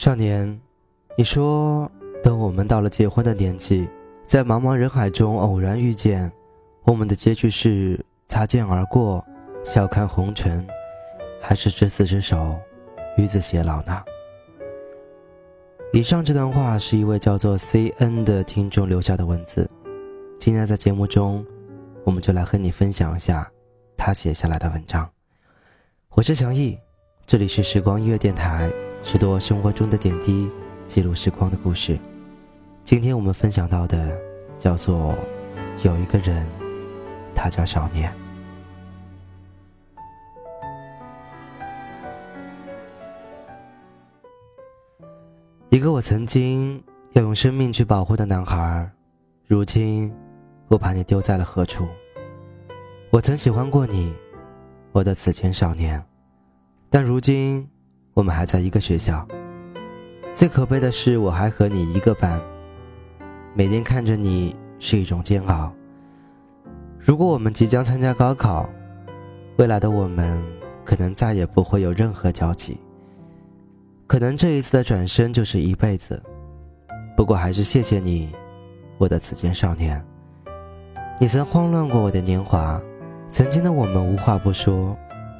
少年，你说等我们到了结婚的年纪，在茫茫人海中偶然遇见，我们的结局是擦肩而过，笑看红尘，还是执子之手，与子偕老呢？以上这段话是一位叫做 C N 的听众留下的文字。今天在节目中，我们就来和你分享一下他写下来的文章。我是祥毅，这里是时光音乐电台。许多生活中的点滴，记录时光的故事。今天我们分享到的叫做“有一个人，他叫少年”。一个我曾经要用生命去保护的男孩，如今我把你丢在了何处？我曾喜欢过你，我的此前少年，但如今。我们还在一个学校，最可悲的是我还和你一个班，每天看着你是一种煎熬。如果我们即将参加高考，未来的我们可能再也不会有任何交集，可能这一次的转身就是一辈子。不过还是谢谢你，我的此间少年。你曾慌乱过我的年华，曾经的我们无话不说，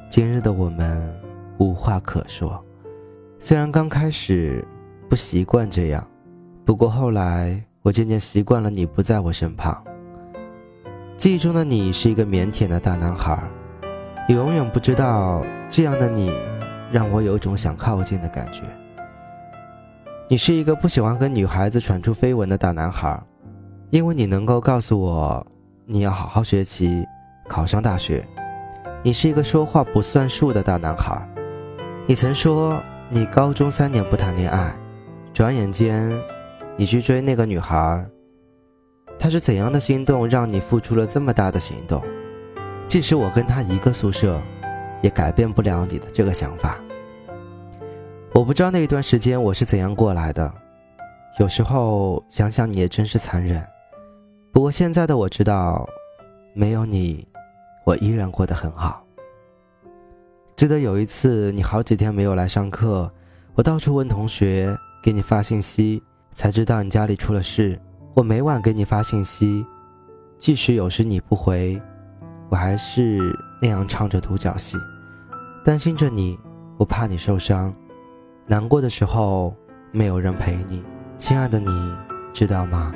今日的我们无话可说。虽然刚开始不习惯这样，不过后来我渐渐习惯了你不在我身旁。记忆中的你是一个腼腆的大男孩，你永远不知道这样的你让我有种想靠近的感觉。你是一个不喜欢跟女孩子传出绯闻的大男孩，因为你能够告诉我你要好好学习，考上大学。你是一个说话不算数的大男孩，你曾说。你高中三年不谈恋爱，转眼间，你去追那个女孩。她是怎样的心动，让你付出了这么大的行动？即使我跟她一个宿舍，也改变不了你的这个想法。我不知道那一段时间我是怎样过来的，有时候想想你也真是残忍。不过现在的我知道，没有你，我依然过得很好。记得有一次，你好几天没有来上课，我到处问同学，给你发信息，才知道你家里出了事。我每晚给你发信息，即使有时你不回，我还是那样唱着独角戏，担心着你，我怕你受伤，难过的时候没有人陪你，亲爱的，你知道吗？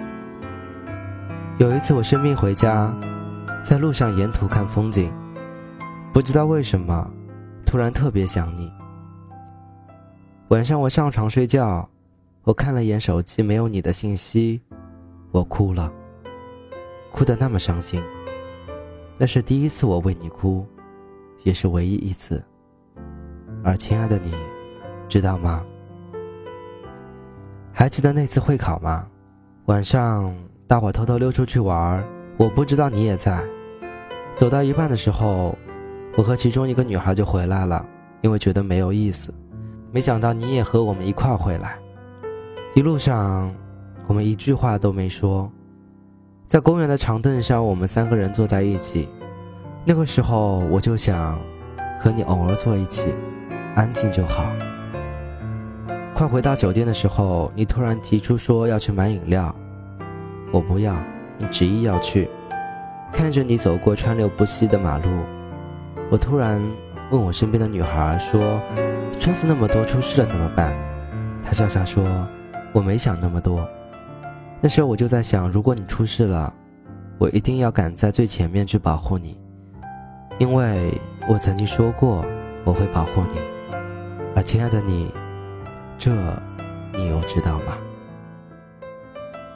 有一次我生病回家，在路上沿途看风景，不知道为什么。突然特别想你。晚上我上床睡觉，我看了眼手机，没有你的信息，我哭了，哭得那么伤心。那是第一次我为你哭，也是唯一一次。而亲爱的你，知道吗？还记得那次会考吗？晚上大伙偷偷溜出去玩，我不知道你也在。走到一半的时候。我和其中一个女孩就回来了，因为觉得没有意思。没想到你也和我们一块回来。一路上，我们一句话都没说。在公园的长凳上，我们三个人坐在一起。那个时候，我就想和你偶尔坐一起，安静就好。快回到酒店的时候，你突然提出说要去买饮料，我不要，你执意要去。看着你走过川流不息的马路。我突然问我身边的女孩说：“车子那么多，出事了怎么办？”她笑笑说：“我没想那么多。”那时候我就在想，如果你出事了，我一定要赶在最前面去保护你，因为我曾经说过我会保护你。而亲爱的你，这你又知道吗？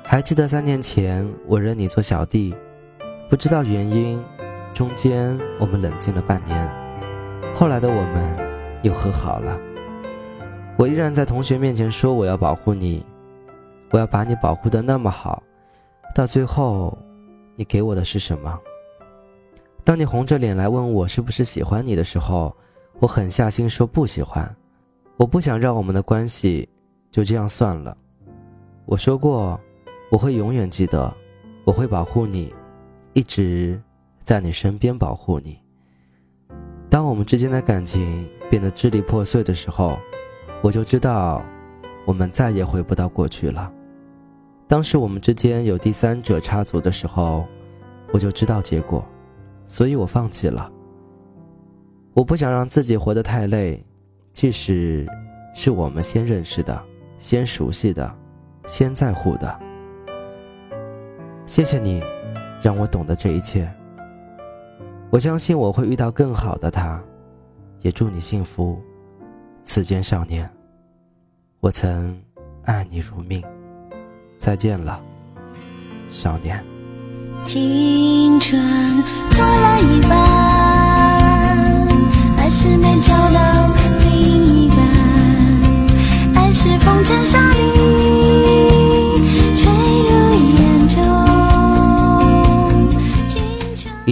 还记得三年前我认你做小弟，不知道原因。中间我们冷静了半年，后来的我们又和好了。我依然在同学面前说我要保护你，我要把你保护的那么好。到最后，你给我的是什么？当你红着脸来问我是不是喜欢你的时候，我狠下心说不喜欢。我不想让我们的关系就这样算了。我说过，我会永远记得，我会保护你，一直。在你身边保护你。当我们之间的感情变得支离破碎的时候，我就知道，我们再也回不到过去了。当时我们之间有第三者插足的时候，我就知道结果，所以我放弃了。我不想让自己活得太累，即使是我们先认识的、先熟悉的、先在乎的。谢谢你，让我懂得这一切。我相信我会遇到更好的他，也祝你幸福。此间少年，我曾爱你如命。再见了，少年。青春过了一半，还是没找到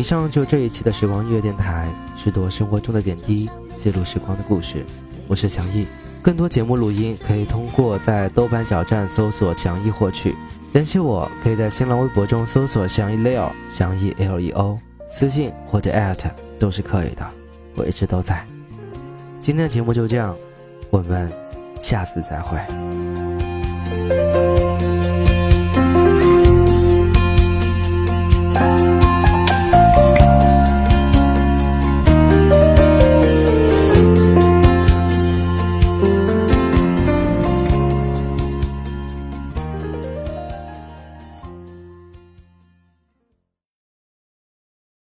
上就这一期的时光音乐电台，拾掇生活中的点滴，记录时光的故事。我是祥逸，更多节目录音可以通过在豆瓣小站搜索祥逸获取。联系我可以在新浪微博中搜索祥逸 Leo，祥逸 Leo，私信或者 at 都是可以的，我一直都在。今天的节目就这样，我们下次再会。